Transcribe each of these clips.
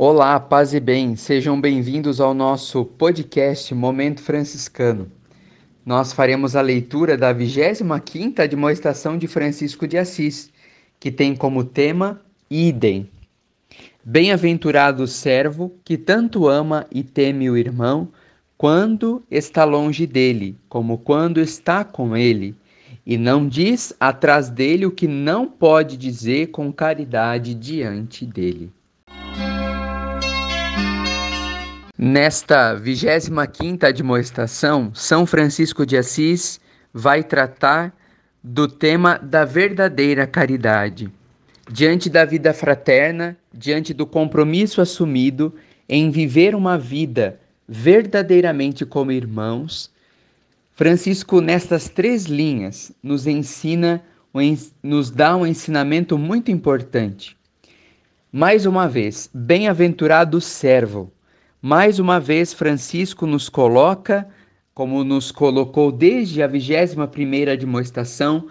Olá, paz e bem, sejam bem-vindos ao nosso podcast Momento Franciscano. Nós faremos a leitura da 25ª demonstração de Francisco de Assis, que tem como tema Idem. Bem-aventurado o servo que tanto ama e teme o irmão, quando está longe dele, como quando está com ele, e não diz atrás dele o que não pode dizer com caridade diante dele. Nesta 25ª admoestação, São Francisco de Assis vai tratar do tema da verdadeira caridade. Diante da vida fraterna, diante do compromisso assumido em viver uma vida verdadeiramente como irmãos, Francisco, nestas três linhas, nos ensina, nos dá um ensinamento muito importante. Mais uma vez, bem-aventurado servo mais uma vez, Francisco nos coloca, como nos colocou desde a 21ª demonstração,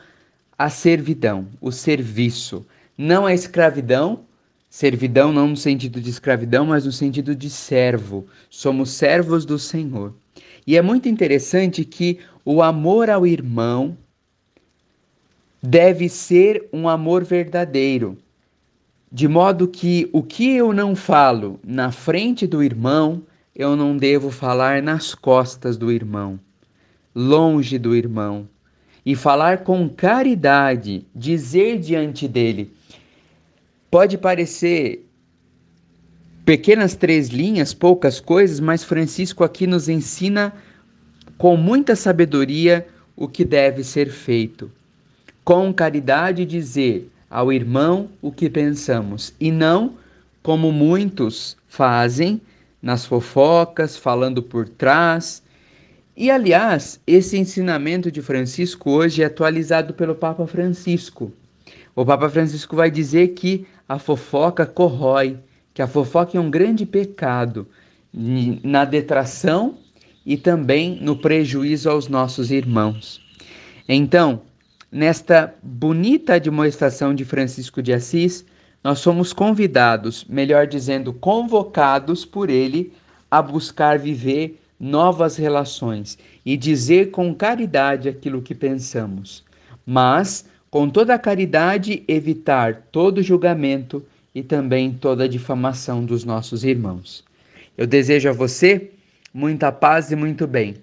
a servidão, o serviço. Não a escravidão, servidão não no sentido de escravidão, mas no sentido de servo. Somos servos do Senhor. E é muito interessante que o amor ao irmão deve ser um amor verdadeiro de modo que o que eu não falo na frente do irmão, eu não devo falar nas costas do irmão, longe do irmão, e falar com caridade, dizer diante dele. Pode parecer pequenas três linhas, poucas coisas, mas Francisco aqui nos ensina com muita sabedoria o que deve ser feito. Com caridade dizer ao irmão o que pensamos e não como muitos fazem nas fofocas, falando por trás. E aliás, esse ensinamento de Francisco hoje é atualizado pelo Papa Francisco. O Papa Francisco vai dizer que a fofoca corrói, que a fofoca é um grande pecado na detração e também no prejuízo aos nossos irmãos. Então, Nesta bonita admoestação de Francisco de Assis, nós somos convidados, melhor dizendo, convocados por ele a buscar viver novas relações e dizer com caridade aquilo que pensamos, mas com toda a caridade evitar todo julgamento e também toda difamação dos nossos irmãos. Eu desejo a você muita paz e muito bem.